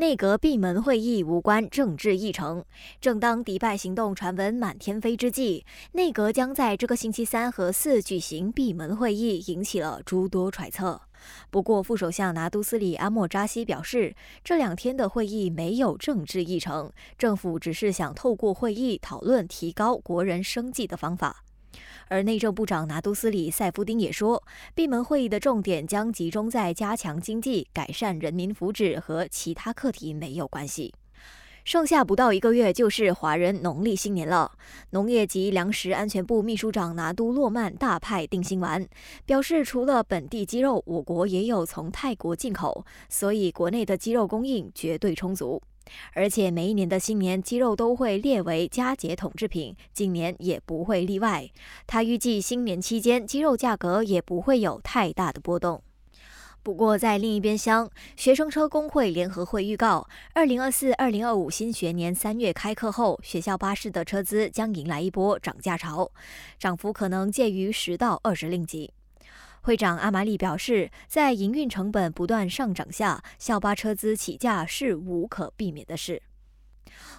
内阁闭门会议无关政治议程。正当迪拜行动传闻满天飞之际，内阁将在这个星期三和四举行闭门会议，引起了诸多揣测。不过，副首相拿督斯里阿莫扎西表示，这两天的会议没有政治议程，政府只是想透过会议讨论提高国人生计的方法。而内政部长拿督斯里塞夫丁也说，闭门会议的重点将集中在加强经济、改善人民福祉和其他课题没有关系。剩下不到一个月就是华人农历新年了。农业及粮食安全部秘书长拿督洛曼大派定心丸，表示除了本地鸡肉，我国也有从泰国进口，所以国内的鸡肉供应绝对充足。而且每一年的新年鸡肉都会列为佳节统制品，今年也不会例外。他预计新年期间鸡肉价格也不会有太大的波动。不过在另一边厢，学生车工会联合会预告，二零二四、二零二五新学年三月开课后，学校巴士的车资将迎来一波涨价潮，涨幅可能介于十到二十令吉。会长阿玛利表示，在营运成本不断上涨下，校巴车资起价是无可避免的事。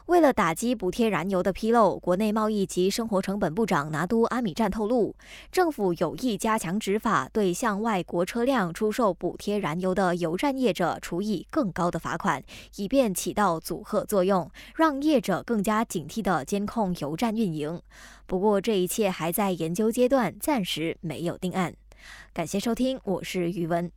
为了打击补贴燃油的纰漏，国内贸易及生活成本部长拿督阿米赞透露，政府有意加强执法，对向外国车辆出售补贴燃油的油站业者处以更高的罚款，以便起到阻吓作用，让业者更加警惕地监控油站运营。不过，这一切还在研究阶段，暂时没有定案。感谢收听，我是宇文。